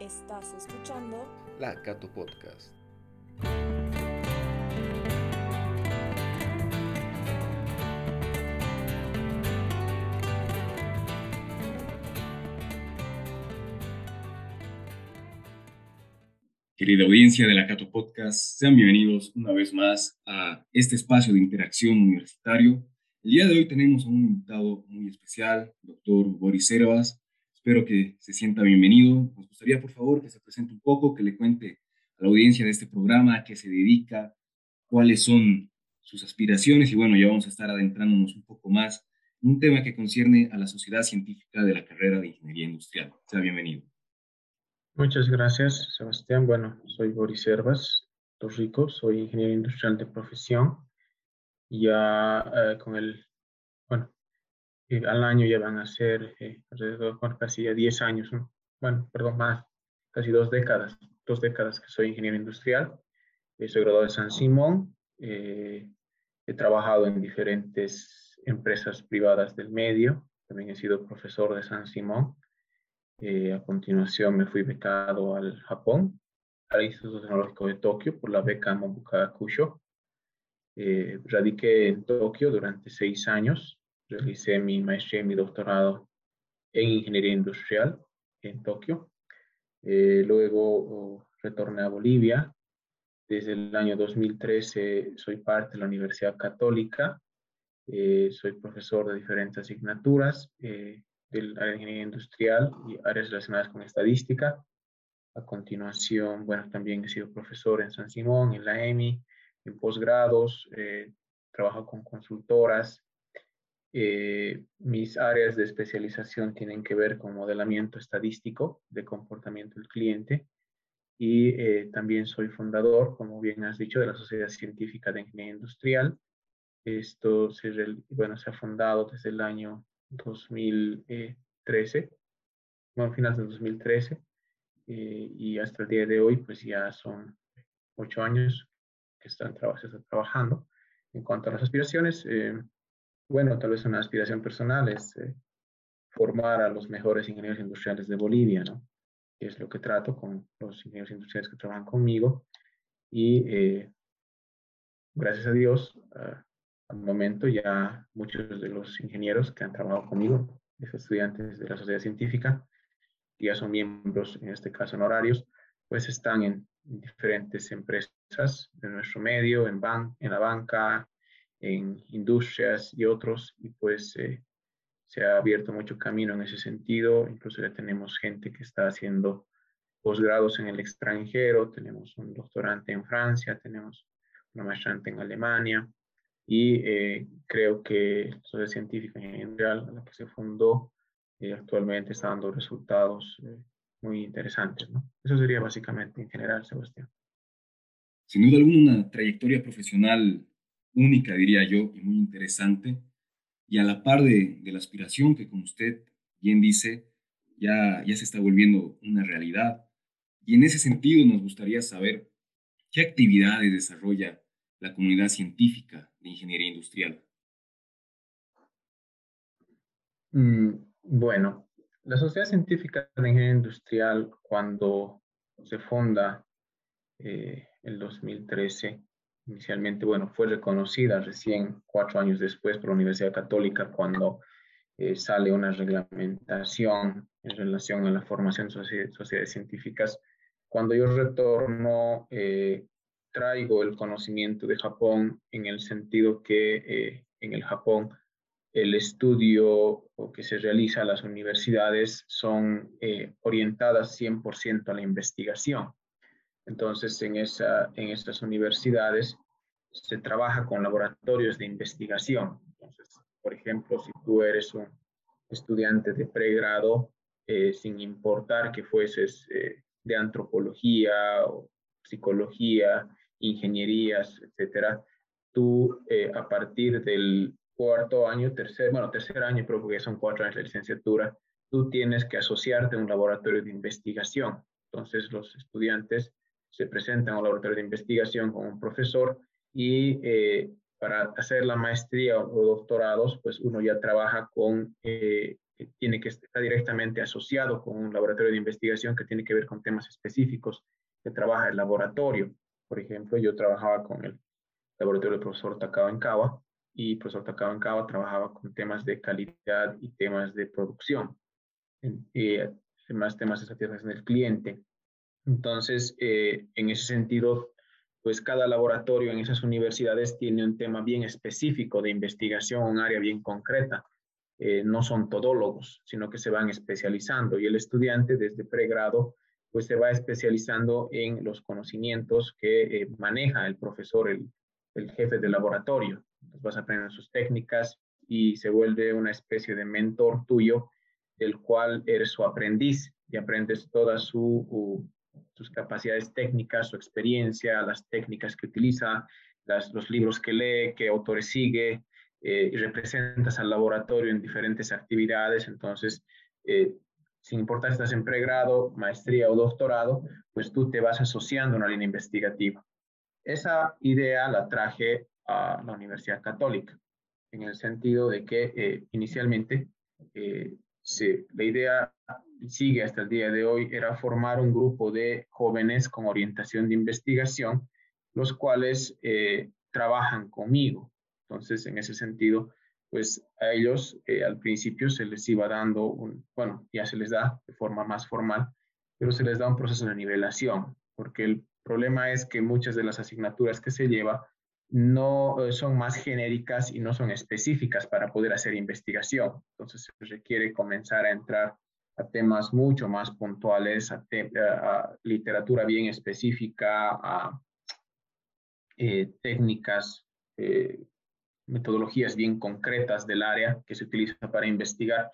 Estás escuchando La Cato Podcast. Querida audiencia de la Cato Podcast, sean bienvenidos una vez más a este espacio de interacción universitario. El día de hoy tenemos a un invitado muy especial, doctor Boris Herbas. Espero que se sienta bienvenido. Nos gustaría, por favor, que se presente un poco, que le cuente a la audiencia de este programa a qué se dedica, cuáles son sus aspiraciones y bueno, ya vamos a estar adentrándonos un poco más en un tema que concierne a la sociedad científica de la carrera de Ingeniería Industrial. Sea bienvenido. Muchas gracias, Sebastián. Bueno, soy Boris Herbas, Rico, soy ingeniero industrial de profesión. Ya eh, con el, bueno, eh, al año ya van a ser eh, alrededor, bueno, casi ya 10 años, bueno, perdón, más, casi dos décadas, dos décadas que soy ingeniero industrial. soy graduado de San Simón. he trabajado en diferentes empresas privadas del medio. También he sido profesor de San Simón eh, a continuación me fui becado al Japón, al Instituto Tecnológico de Tokio por la beca Mobuka Kusho. Eh, radiqué en Tokio durante seis años. Realicé mi maestría y mi doctorado en ingeniería industrial en Tokio. Eh, luego oh, retorné a Bolivia. Desde el año 2013 soy parte de la Universidad Católica. soy profesor de diferentes asignaturas del área de ingeniería industrial y áreas relacionadas con estadística. A continuación, bueno, también he sido profesor en San Simón, en la EMI, en posgrados, eh, trabajo con consultoras. Eh, mis áreas de especialización tienen que ver con modelamiento estadístico de comportamiento del cliente y eh, también soy fundador, como bien has dicho, de la Sociedad Científica de Ingeniería Industrial. Esto se, bueno, se ha fundado desde el año 2013, bueno, final de 2013, eh, y hasta el día de hoy, pues ya son ocho años que están, trabajando. En cuanto a las aspiraciones, eh, bueno, tal vez una aspiración personal es eh, formar a los mejores ingenieros industriales de Bolivia, ¿no? Que es lo que trato con los ingenieros industriales que trabajan conmigo. Y gracias a Dios, ah, al momento ya muchos de los ingenieros que han trabajado conmigo, estudiantes de la sociedad científica, ya son miembros, en este caso honorarios, pues están en diferentes empresas de nuestro medio, en, ban en la banca, en industrias y otros, y pues eh, se ha abierto mucho camino en ese sentido. Incluso ya tenemos gente que está haciendo posgrados en el extranjero, tenemos un doctorante en Francia, tenemos una maestrante en Alemania, y eh, creo que la Sociedad Científica en general, la que se fundó, eh, actualmente está dando resultados eh, muy interesantes. Eso sería básicamente en general, Sebastián. Sin duda alguna, una trayectoria profesional única, diría yo, y muy interesante, y a la par de, la aspiración que, como usted bien dice, ya, ya se está volviendo una realidad. Y en ese sentido nos gustaría saber qué actividades desarrolla la comunidad científica de ingeniería industrial? Mm, bueno, la Sociedad Científica de Ingeniería Industrial, cuando se funda eh, el 2013, inicialmente, bueno, fue reconocida recién cuatro años después por la Universidad Católica cuando eh, sale una reglamentación en relación a la formación de sociedades científicas. Cuando yo retorno, eh, traigo el conocimiento de Japón en el sentido que eh, en el Japón el estudio que se realiza en las universidades son eh, orientadas 100% a la investigación. Entonces, en, esa, en estas universidades se trabaja con laboratorios de investigación. Entonces, por ejemplo, si tú eres un estudiante de pregrado, eh, sin importar que fueses de antropología o psicología, ingenierías, etcétera, tú eh, a partir del cuarto año, tercer, bueno, tercer año, pero porque son cuatro años de licenciatura, tú tienes que asociarte a un laboratorio de investigación. Entonces los estudiantes se presentan a un laboratorio de investigación con un profesor y eh, para hacer la maestría o doctorados, pues uno ya trabaja con eh, tiene que estar directamente asociado con un laboratorio de investigación que tiene que ver con temas específicos que trabaja el laboratorio. Por ejemplo, yo trabajaba con el laboratorio del profesor Takao Enkawa y el profesor Takao Enkawa trabajaba con temas de calidad y temas de producción, y además temas de satisfacción del cliente. Entonces, eh, en ese sentido, pues cada laboratorio en esas universidades tiene un tema bien específico de investigación, un área bien concreta. Eh, no son todólogos, sino que se van especializando y el estudiante desde pregrado pues se va especializando en los conocimientos que eh, maneja el profesor, el, el, jefe del laboratorio. Entonces vas aprendiendo sus técnicas y se vuelve una especie de mentor tuyo, del cual eres su aprendiz y aprendes todas su, sus capacidades técnicas, su experiencia, las técnicas que utiliza, las, los libros que lee, qué autores sigue, eh, y representas al laboratorio en diferentes actividades. Entonces, eh, sin importar si estás en pregrado, maestría o doctorado, pues tú te vas asociando a una línea investigativa. Esa idea la traje a la Universidad Católica, en el sentido de que eh, inicialmente eh, la idea sigue hasta el día de hoy, era formar un grupo de jóvenes con orientación de investigación, los cuales eh, trabajan conmigo. Entonces, en ese sentido, pues a ellos eh, al principio se les iba dando un, bueno, ya se les da de forma más formal, pero se les da un proceso de nivelación, porque el problema es que muchas de las asignaturas que se lleva no eh, son más genéricas y no son específicas para poder hacer investigación. Entonces se requiere comenzar a entrar a temas mucho más puntuales, a, literatura bien específica, a eh, técnicas metodologías bien concretas del área que se utiliza para investigar.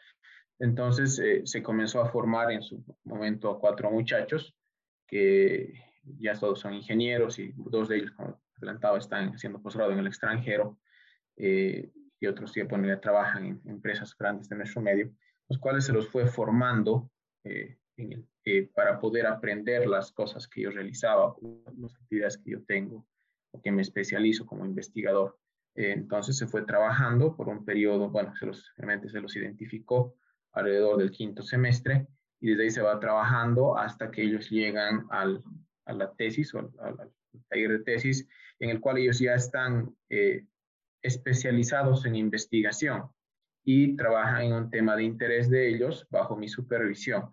Entonces eh, se comenzó a formar en su momento cuatro muchachos que ya todos son ingenieros y dos de ellos, como adelantado, están haciendo posgrado en el extranjero eh, y otros que trabajan en empresas grandes de nuestro medio, los cuales se los fue formando eh, para poder aprender las cosas que yo realizaba, las actividades que yo tengo o que me especializo como investigador. Eh, entonces se fue trabajando por un periodo, bueno, se los, realmente se los identificó alrededor del quinto semestre y desde ahí se va trabajando hasta que ellos llegan al, a la tesis o al, taller de tesis en el cual ellos ya están eh, especializados en investigación y trabajan en un tema de interés de ellos bajo mi supervisión.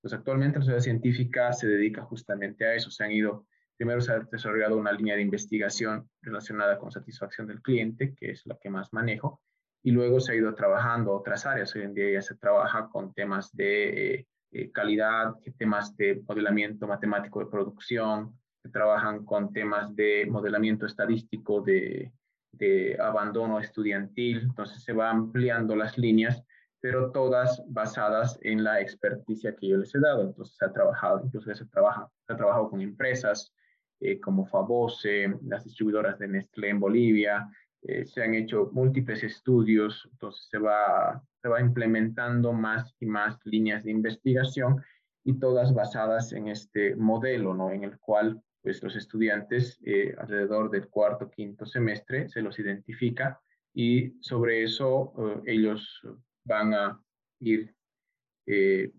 Pues actualmente la sociedad científica se dedica justamente a eso, se han ido Primero se ha desarrollado una línea de investigación relacionada con satisfacción del cliente, que es la que más manejo, y luego se ha ido trabajando otras áreas. Hoy en día ya se trabaja con temas de eh, eh, calidad, temas de modelamiento matemático de producción, se trabajan con temas de modelamiento estadístico de, de abandono estudiantil. Entonces se va ampliando las líneas pero todas basadas en la experticia que yo les he dado. Entonces se ha trabajado, incluso se, trabaja, se ha trabajado con empresas, eh, como Fabose, las distribuidoras de Nestlé en Bolivia. Eh, se han hecho múltiples estudios, entonces se va, se va implementando más y más líneas de investigación y todas basadas en este modelo, ¿no? En el cual pues los estudiantes eh, alrededor del cuarto, quinto semestre se los identifica y sobre eso ellos van a ir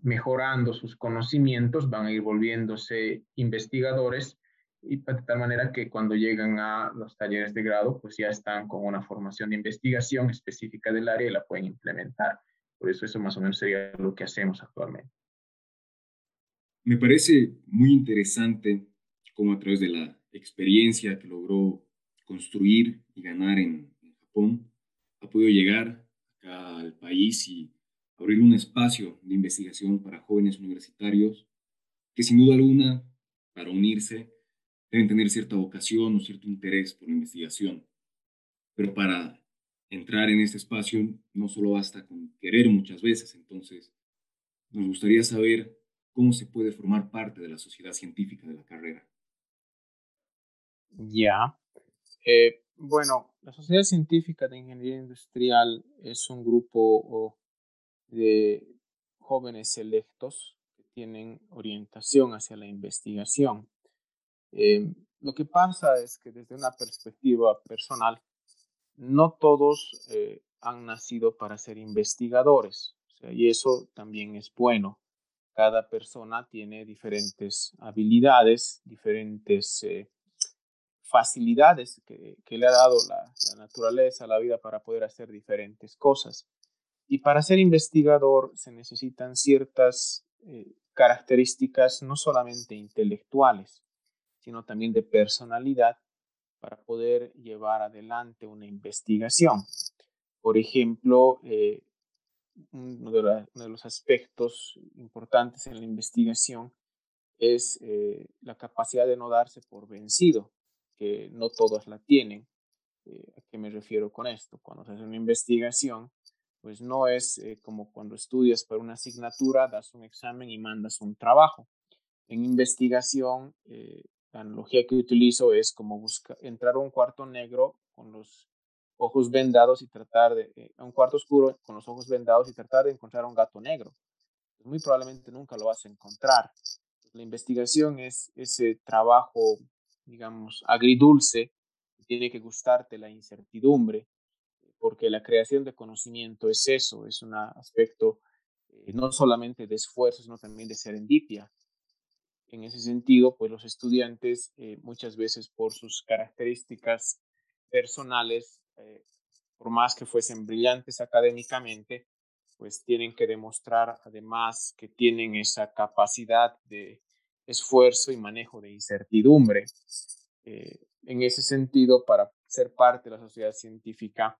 mejorando sus conocimientos, van a ir volviéndose investigadores y de tal manera que cuando llegan a los talleres de grado, pues ya están con una formación de investigación específica del área y la pueden implementar. Por eso eso más o menos sería lo que hacemos actualmente. Me parece muy interesante cómo a través de la experiencia que logró construir y ganar en, Japón, ha podido llegar acá al país y abrir un espacio de investigación para jóvenes universitarios que sin duda alguna, para unirse, deben tener cierta vocación o cierto interés por la investigación. Pero para entrar en este espacio no solo basta con querer muchas veces, entonces nos gustaría saber cómo se puede formar parte de la sociedad científica de la carrera. Ya. Eh, bueno, la Sociedad Científica de Ingeniería Industrial es un grupo de jóvenes selectos que tienen orientación hacia la investigación. Eh, lo que pasa es que desde una perspectiva personal, no todos eh, han nacido para ser investigadores. y eso también es bueno. Cada persona tiene diferentes habilidades, diferentes eh, facilidades que, le ha dado la, naturaleza, la vida para poder hacer diferentes cosas. Y para ser investigador se necesitan ciertas eh, características no solamente intelectuales, sino también de personalidad para poder llevar adelante una investigación. Por ejemplo, eh, uno, de los aspectos importantes en la investigación es eh, la capacidad de no darse por vencido no todos la tienen. Eh, ¿A qué me refiero con esto? Cuando se hace una investigación, pues no es eh, como cuando estudias para una asignatura, das un examen y mandas un trabajo. En investigación, eh, la analogía que utilizo es como buscar, entrar a un cuarto negro con los ojos vendados y tratar de, a un cuarto oscuro con los ojos vendados y tratar de encontrar un gato negro. Muy probablemente nunca lo vas a encontrar. La investigación es ese trabajo digamos, agridulce, tiene que gustarte la incertidumbre, porque la creación de conocimiento es eso, es un aspecto eh, no solamente de esfuerzo, sino también de serendipia. En ese sentido, pues los estudiantes eh, muchas veces por sus características personales, eh, por más que fuesen brillantes académicamente, pues tienen que demostrar además que tienen esa capacidad de esfuerzo y manejo de incertidumbre. Eh, en ese sentido, para ser parte de la sociedad científica,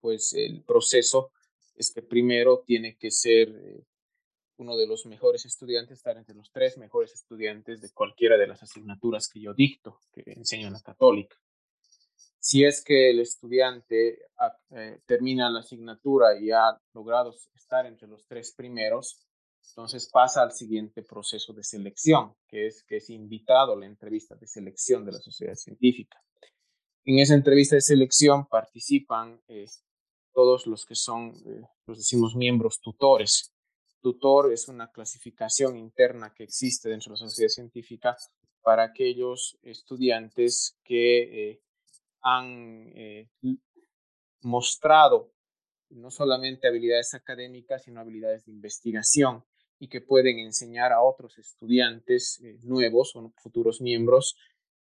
pues el proceso es que primero tiene que ser eh, uno de los mejores estudiantes, estar entre los tres mejores estudiantes de cualquiera de las asignaturas que yo dicto, que enseño en la católica. Si es que el estudiante eh, termina la asignatura y ha logrado estar entre los tres primeros, entonces pasa al siguiente proceso de selección, que es que es invitado a la entrevista de selección de la sociedad científica. En esa entrevista de selección participan eh, todos los que son, eh, los decimos, miembros tutores. Tutor es una clasificación interna que existe dentro de la sociedad científica para aquellos estudiantes que eh, han mostrado no solamente habilidades académicas, sino habilidades de investigación y que pueden enseñar a otros estudiantes eh, nuevos o futuros miembros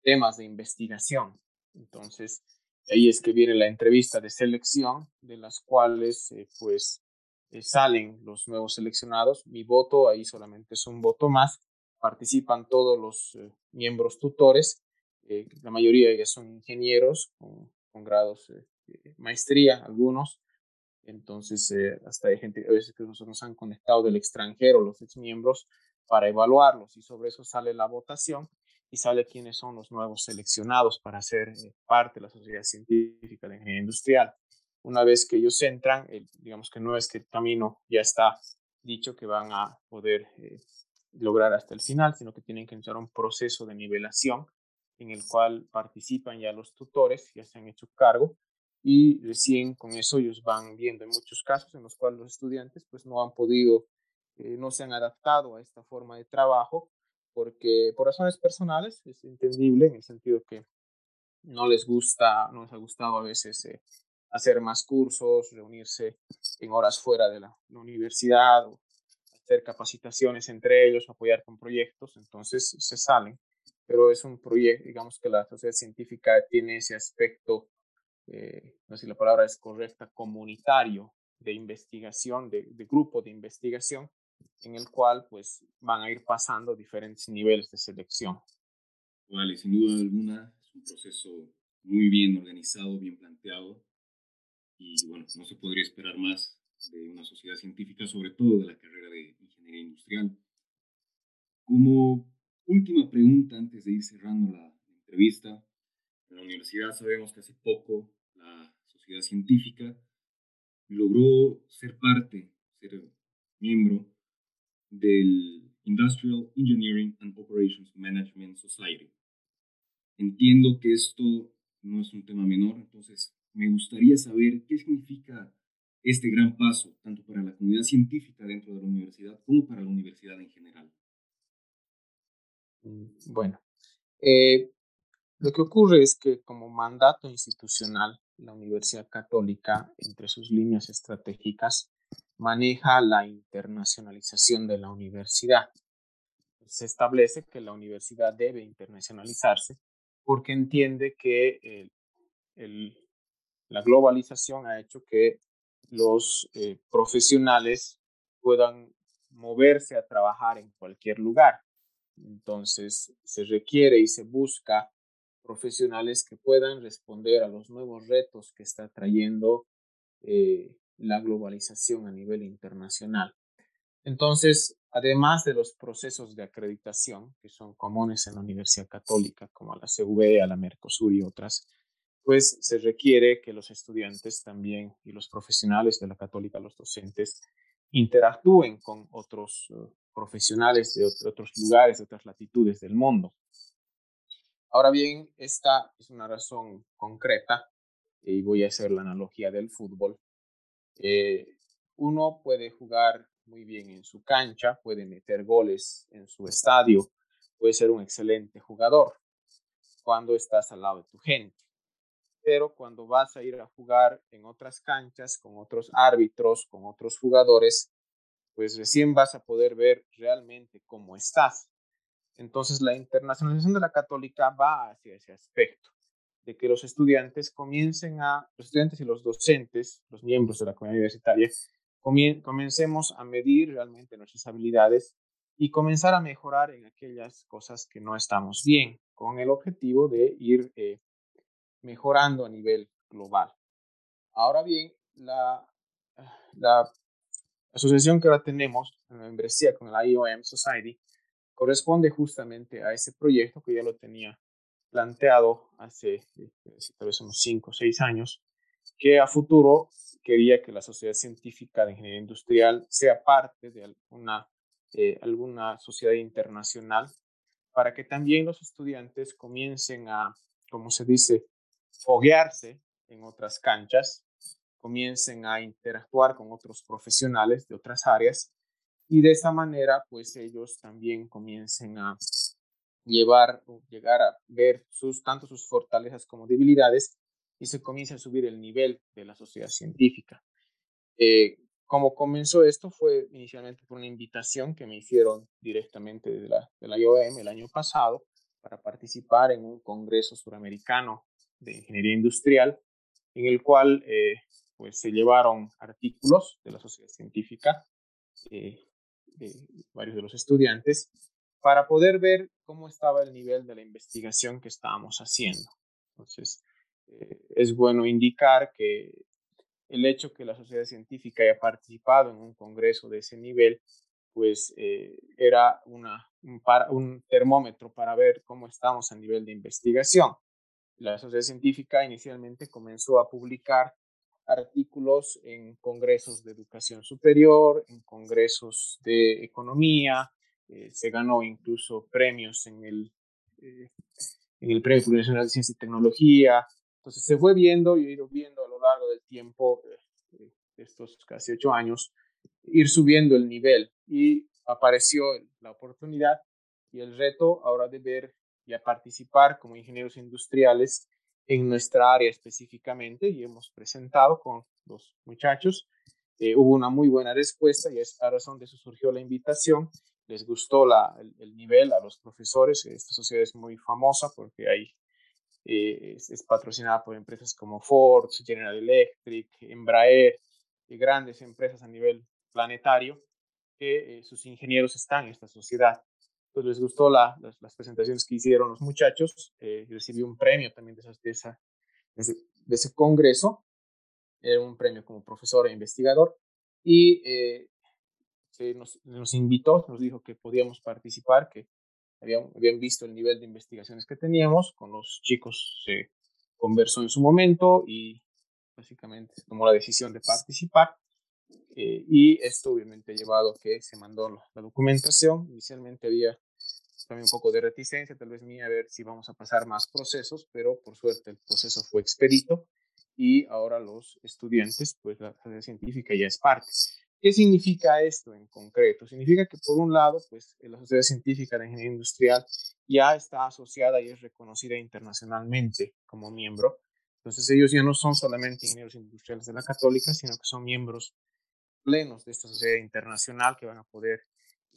temas de investigación. Entonces, ahí es que viene la entrevista de selección, de las cuales eh, pues eh, salen los nuevos seleccionados. Mi voto ahí solamente es un voto más. Participan todos los miembros tutores. la mayoría ya son ingenieros con, con grados de maestría, algunos entonces, eh, hasta hay gente a veces que nos han conectado del extranjero, los ex miembros, para evaluarlos y sobre eso sale la votación y sale quiénes son los nuevos seleccionados para ser eh, parte de la sociedad científica de ingeniería industrial. Una vez que ellos entran, digamos que no es que el camino ya está dicho que van a poder eh, lograr hasta el final, sino que tienen que iniciar un proceso de nivelación en el cual participan ya los tutores, ya se han hecho cargo, y recién con eso ellos van viendo en muchos casos en los cuales los estudiantes pues no han podido, eh, no se han adaptado a esta forma de trabajo porque por razones personales es entendible en el sentido que no les gusta, no les ha gustado a veces eh, hacer más cursos, reunirse en horas fuera de la, la universidad, o hacer capacitaciones entre ellos, apoyar con proyectos, entonces se salen. Pero es un proyecto, digamos que la sociedad científica tiene ese aspecto eh, no sé si la palabra es correcta, comunitario de investigación, de, grupo de investigación, en el cual pues van a ir pasando diferentes niveles de selección. Vale, sin duda alguna es un proceso muy bien organizado, bien planteado y bueno, no se podría esperar más de una sociedad científica, sobre todo de la carrera de ingeniería industrial. Como última pregunta antes de ir cerrando la entrevista, en la universidad sabemos que hace poco sociedad científica logró ser parte, ser miembro del Industrial Engineering and Operations Management Society. Entiendo que esto no es un tema menor, entonces me gustaría saber qué significa este gran paso, tanto para la comunidad científica dentro de la universidad como para la universidad en general. Mm, bueno, eh, lo que ocurre es que como mandato institucional, la Universidad Católica, entre sus líneas estratégicas, maneja la internacionalización de la universidad. Se establece que la universidad debe internacionalizarse porque entiende que la globalización ha hecho que los eh, profesionales puedan moverse a trabajar en cualquier lugar. Entonces, se requiere y se busca profesionales que puedan responder a los nuevos retos que está trayendo eh, la globalización a nivel internacional. Entonces, además de los procesos de acreditación que son comunes en la Universidad Católica, como a la CV, a la Mercosur y otras, pues se requiere que los estudiantes también y los profesionales de la Católica, los docentes, interactúen con otros eh, profesionales de otros lugares, de otras latitudes del mundo. Ahora bien, esta es una razón concreta y voy a hacer la analogía del fútbol. Eh, uno puede jugar muy bien en su cancha, puede meter goles en su estadio, puede ser un excelente jugador cuando estás al lado de tu gente. Pero cuando vas a ir a jugar en otras canchas, con otros árbitros, con otros jugadores, pues recién vas a poder ver realmente cómo estás. Entonces la internacionalización de la católica va hacia ese aspecto, de que los estudiantes comiencen a, los estudiantes y los docentes, los miembros de la comunidad universitaria, comencemos a medir realmente nuestras habilidades y comenzar a mejorar en aquellas cosas que no estamos bien, con el objetivo de ir eh, mejorando a nivel global. Ahora bien, la, la asociación que ahora tenemos, la membresía con la IOM Society, corresponde justamente a ese proyecto que ya lo tenía planteado hace eh, tal vez unos 5 o 6 años, que a futuro quería que la sociedad científica de ingeniería industrial sea parte de alguna, eh, alguna sociedad internacional para que también los estudiantes comiencen a, como se dice, foguearse en otras canchas, comiencen a interactuar con otros profesionales de otras áreas y de esa manera pues ellos también comiencen a llevar o llegar a ver sus, tanto sus fortalezas como debilidades y se comienza a subir el nivel de la sociedad científica. Eh, como comenzó esto fue inicialmente por una invitación que me hicieron directamente de la, de la IOM el año pasado para participar en un congreso suramericano de ingeniería industrial en el cual eh, pues se llevaron artículos de la sociedad científica eh, de varios de los estudiantes para poder ver cómo estaba el nivel de la investigación que estábamos haciendo. Entonces, eh, es bueno indicar que el hecho que la sociedad científica haya participado en un congreso de ese nivel, pues eh, era una, un, un, termómetro para ver cómo estamos a nivel de investigación. La sociedad científica inicialmente comenzó a publicar artículos en congresos de educación superior, en congresos de economía, eh, se ganó incluso premios en el, eh, en el Premio Nacional de Ciencia y Tecnología. Entonces se fue viendo y ido viendo a lo largo del tiempo, eh, estos casi ocho años, ir subiendo el nivel y apareció la oportunidad y el reto ahora de ver y a participar como ingenieros industriales en nuestra área específicamente y hemos presentado con los muchachos. Eh, hubo una muy buena respuesta y es a razón de eso surgió la invitación. Les gustó la, el, nivel a los profesores. Esta sociedad es muy famosa porque hay, eh, es, patrocinada por empresas como Ford, General Electric, Embraer y grandes empresas a nivel planetario que eh, sus ingenieros están en esta sociedad pues les gustó la, las, presentaciones que hicieron los muchachos, eh, recibió un premio también de, de, esa, de, ese, congreso, era un premio como profesor e investigador, y eh, se nos, nos, invitó, nos dijo que podíamos participar, que habían, habían visto el nivel de investigaciones que teníamos, con los chicos se conversó en su momento y básicamente se tomó la decisión de participar. Eh, y esto obviamente llevado a que se mandó la documentación. Inicialmente había también un poco de reticencia, tal vez mía, a ver si vamos a pasar más procesos, pero por suerte el proceso fue expedito y ahora los estudiantes, pues la sociedad científica ya es parte. ¿Qué significa esto en concreto? Significa que por un lado, pues la Sociedad Científica de Ingeniería Industrial ya está asociada y es reconocida internacionalmente como miembro. Entonces ellos ya no son solamente ingenieros industriales de la católica, sino que son miembros plenos de esta sociedad internacional que van a poder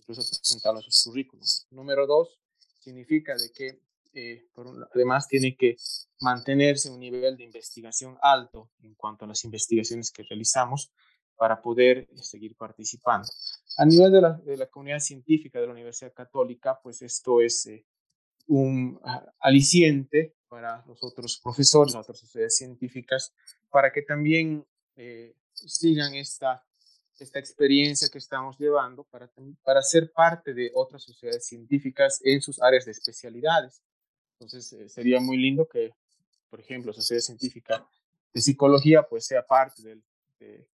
incluso presentarlo a sus currículums. Número dos, significa de que eh, además tiene que mantenerse un nivel de investigación alto en cuanto a las investigaciones que realizamos para poder eh, seguir participando. A nivel de la, de la, comunidad científica de la Universidad Católica, pues esto es eh, un ah, aliciente para los otros profesores, las otras sociedades científicas, para que también sigan esta esta experiencia que estamos llevando para, para ser parte de otras sociedades científicas en sus áreas de especialidades. Entonces, eh, sería muy lindo que, por ejemplo, la Sociedad Científica de Psicología, pues sea parte de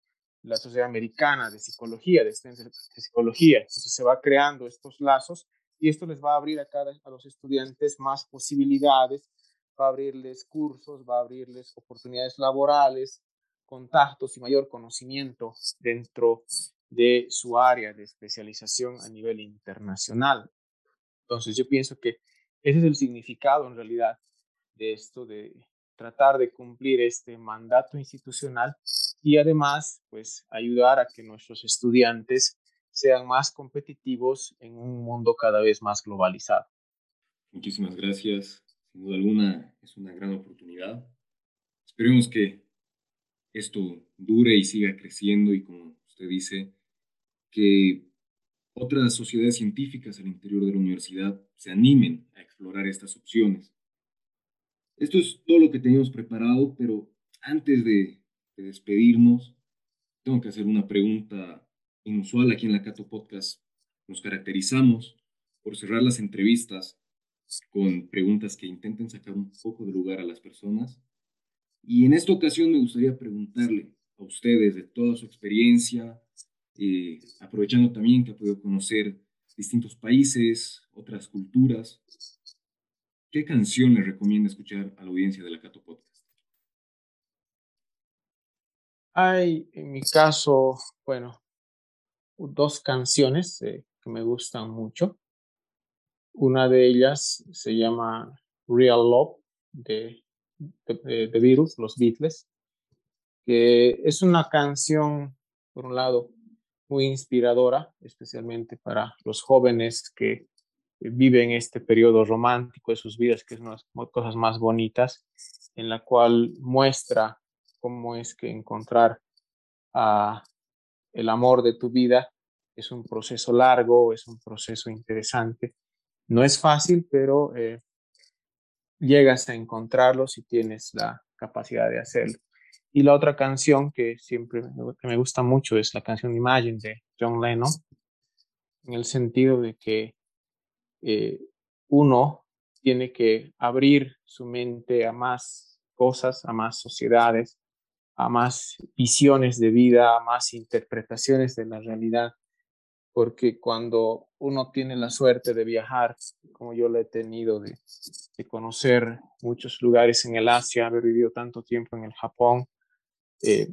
la Sociedad Americana de Psicología, de, de Psicología. Entonces, se va creando estos lazos y esto les va a abrir a, cada, a los estudiantes más posibilidades, va a abrirles cursos, va a abrirles oportunidades laborales, contactos y mayor conocimiento dentro de su área de especialización a nivel internacional. Entonces yo pienso que ese es el significado en realidad de esto, de tratar de cumplir este mandato institucional y además pues ayudar a que nuestros estudiantes sean más competitivos en un mundo cada vez más globalizado. Muchísimas gracias. Sin duda alguna es una gran oportunidad. Esperemos que esto dure y siga creciendo y como usted dice, que otras sociedades científicas al interior de la universidad se animen a explorar estas opciones. Esto es todo lo que teníamos preparado, pero antes de, despedirnos, tengo que hacer una pregunta inusual aquí en la Cato Podcast. Nos caracterizamos por cerrar las entrevistas con preguntas que intenten sacar un poco de lugar a las personas y en esta ocasión me gustaría preguntarle a ustedes de toda su experiencia, eh, aprovechando también que ha podido conocer distintos países, otras culturas, ¿qué canción le recomienda escuchar a la audiencia de la Cato Podcast? Hay, en mi caso, bueno, dos canciones eh, que me gustan mucho. Una de ellas se llama Real Love de de, Beatles, los Beatles, que es una canción, por un lado, muy inspiradora, especialmente para los jóvenes que viven este periodo romántico de sus vidas, que es una de las cosas más bonitas, en la cual muestra cómo es que encontrar a el amor de tu vida es un proceso largo, es un proceso interesante. No es fácil, pero eh, llegas a encontrarlo si tienes la capacidad de hacerlo. Y la otra canción que siempre me gusta mucho es la canción Imagine de John Lennon, en el sentido de que eh, uno tiene que abrir su mente a más cosas, a más sociedades, a más visiones de vida, a más interpretaciones de la realidad porque cuando uno tiene la suerte de viajar, como yo lo he tenido, de, conocer muchos lugares en el Asia, haber vivido tanto tiempo en el Japón, eh,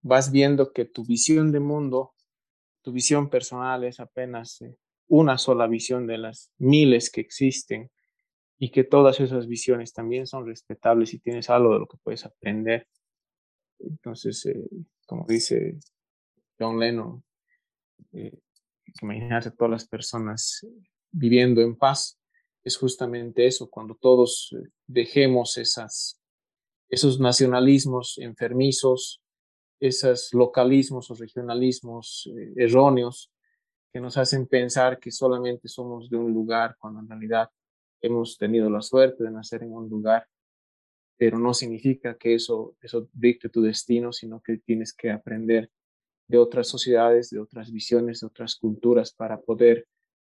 vas viendo que tu visión de mundo, tu visión personal es apenas eh, una sola visión de las miles que existen y que todas esas visiones también son respetables y tienes algo de lo que puedes aprender. Entonces, eh, como dice John Lennon, imaginarse todas las personas viviendo en paz, es justamente eso, cuando todos eh, dejemos esas, esos nacionalismos enfermizos, esos localismos o regionalismos eh, erróneos que nos hacen pensar que solamente somos de un lugar, cuando en realidad hemos tenido la suerte de nacer en un lugar, pero no significa que eso, eso dicte tu destino, sino que tienes que aprender de otras sociedades, de otras visiones, de otras culturas, para poder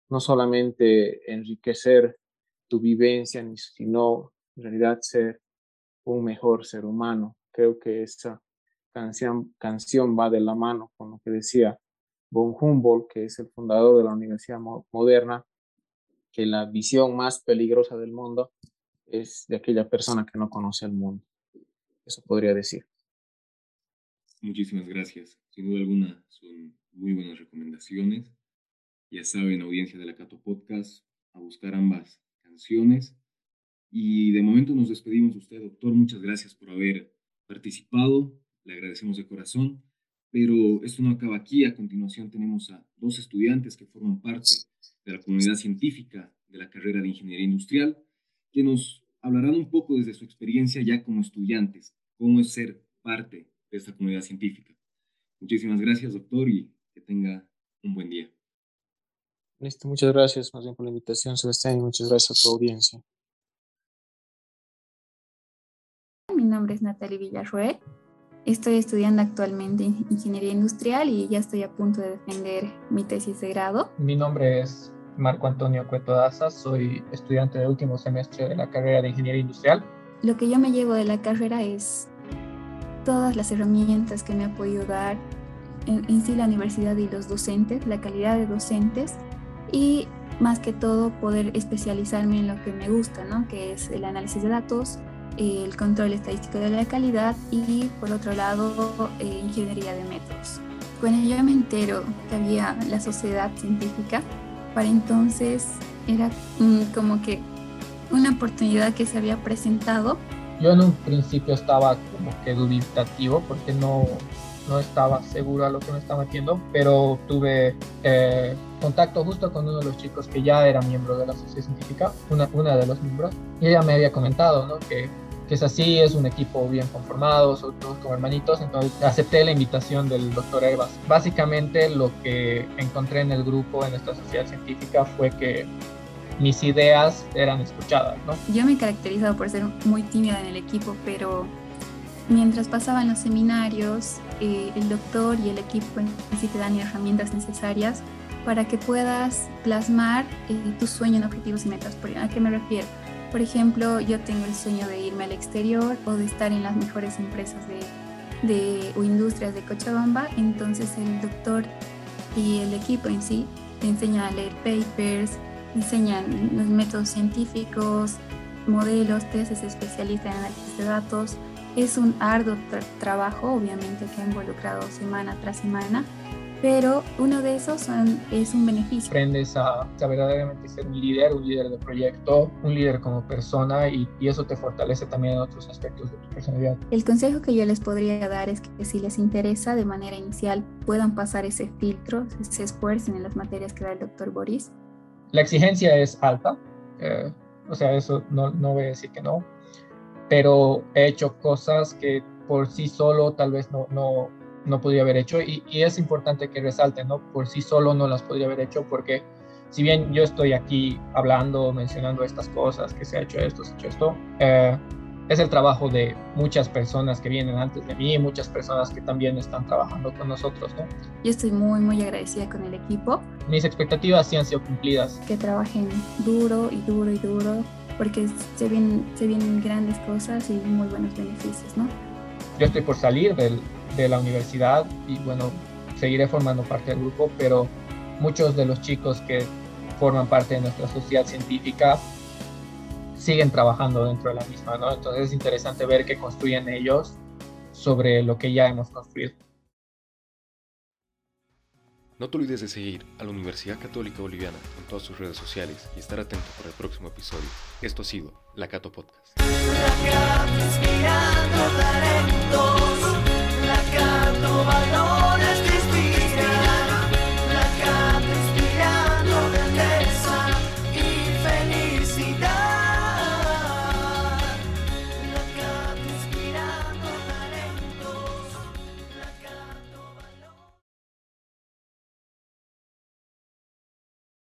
no solamente enriquecer tu vivencia, sino en realidad ser un mejor ser humano. Creo que esa canción, canción va de la mano con lo que decía von Humboldt, que es el fundador de la Universidad Moderna, que la visión más peligrosa del mundo es de aquella persona que no conoce el mundo. Eso podría decir. Muchísimas gracias. Sin duda alguna son muy buenas recomendaciones. Ya saben, audiencia de la Cato Podcast, a buscar ambas canciones. Y de momento nos despedimos de usted, doctor. Muchas gracias por haber participado. Le agradecemos de corazón. Pero esto no acaba aquí. A continuación tenemos a dos estudiantes que forman parte de la comunidad científica de la carrera de Ingeniería Industrial, que nos hablarán un poco desde su experiencia ya como estudiantes, cómo es ser parte de esta comunidad científica. Muchísimas gracias, doctor, y que tenga un buen día. Listo, muchas gracias más bien por la invitación, Sebastián, y muchas gracias a tu audiencia. Mi nombre es Natalie Villarroel. Estoy estudiando actualmente Ingeniería Industrial y ya estoy a punto de defender mi tesis de grado. Mi nombre es Marco Antonio Cueto Daza, soy estudiante de último semestre de la carrera de Ingeniería Industrial. Lo que yo me llevo de la carrera es todas las herramientas que me ha podido dar en, en sí la universidad y los docentes, la calidad de docentes y más que todo poder especializarme en lo que me gusta, ¿no? que es el análisis de datos, el control estadístico de la calidad y por otro lado eh, ingeniería de métodos. Cuando yo me entero que había la sociedad científica, para entonces era mm, como que una oportunidad que se había presentado. Yo en un principio estaba como que dubitativo porque no, no estaba seguro lo que me estaba metiendo, pero tuve eh, contacto justo con uno de los chicos que ya era miembro de la sociedad científica, una, una de los miembros, y ella me había comentado ¿no? que, que es así, es un equipo bien conformado, son todos como hermanitos, entonces acepté la invitación del doctor Herbas. Básicamente lo que encontré en el grupo, en esta sociedad científica, fue que mis ideas eran escuchadas, ¿no? Yo me he caracterizado por ser muy tímida en el equipo, pero mientras pasaban los seminarios, eh, el doctor y el equipo en sí te dan herramientas necesarias para que puedas plasmar eh, tu sueño en objetivos y metas. ¿A qué me refiero? Por ejemplo, yo tengo el sueño de irme al exterior o de estar en las mejores empresas de, de, o industrias de Cochabamba, entonces el doctor y el equipo en sí te enseñan a leer papers, enseñan los métodos científicos, modelos, te haces especialista en análisis de datos. Es un arduo tra trabajo, obviamente, que ha involucrado semana tras semana, pero uno de esos son, es un beneficio. Aprendes a, a, verdaderamente ser un líder, un líder de proyecto, un líder como persona y, y, eso te fortalece también en otros aspectos de tu personalidad. El consejo que yo les podría dar es que si les interesa de manera inicial puedan pasar ese filtro, se esfuercen en las materias que da el doctor Boris. La exigencia es alta, eh, o sea, eso no, no voy a decir que no, pero he hecho cosas que por sí solo tal vez no, no, no podría haber hecho y, y, es importante que resalte, ¿no? Por sí solo no las podría haber hecho porque si bien yo estoy aquí hablando, mencionando estas cosas, que se ha hecho esto, se ha hecho esto, eh, es el trabajo de muchas personas que vienen antes de mí y muchas personas que también están trabajando con nosotros, ¿no? Yo estoy muy, muy agradecida con el equipo. Mis expectativas sí han sido cumplidas. Que trabajen duro y duro y duro porque se vienen, se vienen grandes cosas y muy buenos beneficios, ¿no? Yo estoy por salir del, de la universidad y bueno, seguiré formando parte del grupo, pero muchos de los chicos que forman parte de nuestra sociedad científica siguen trabajando dentro de la misma, ¿no? Entonces es interesante ver qué construyen ellos sobre lo que ya hemos construido. No te olvides de seguir a la Universidad Católica Boliviana en todas sus redes sociales y estar atento para el próximo episodio. Esto ha sido La Cato Podcast. La Cato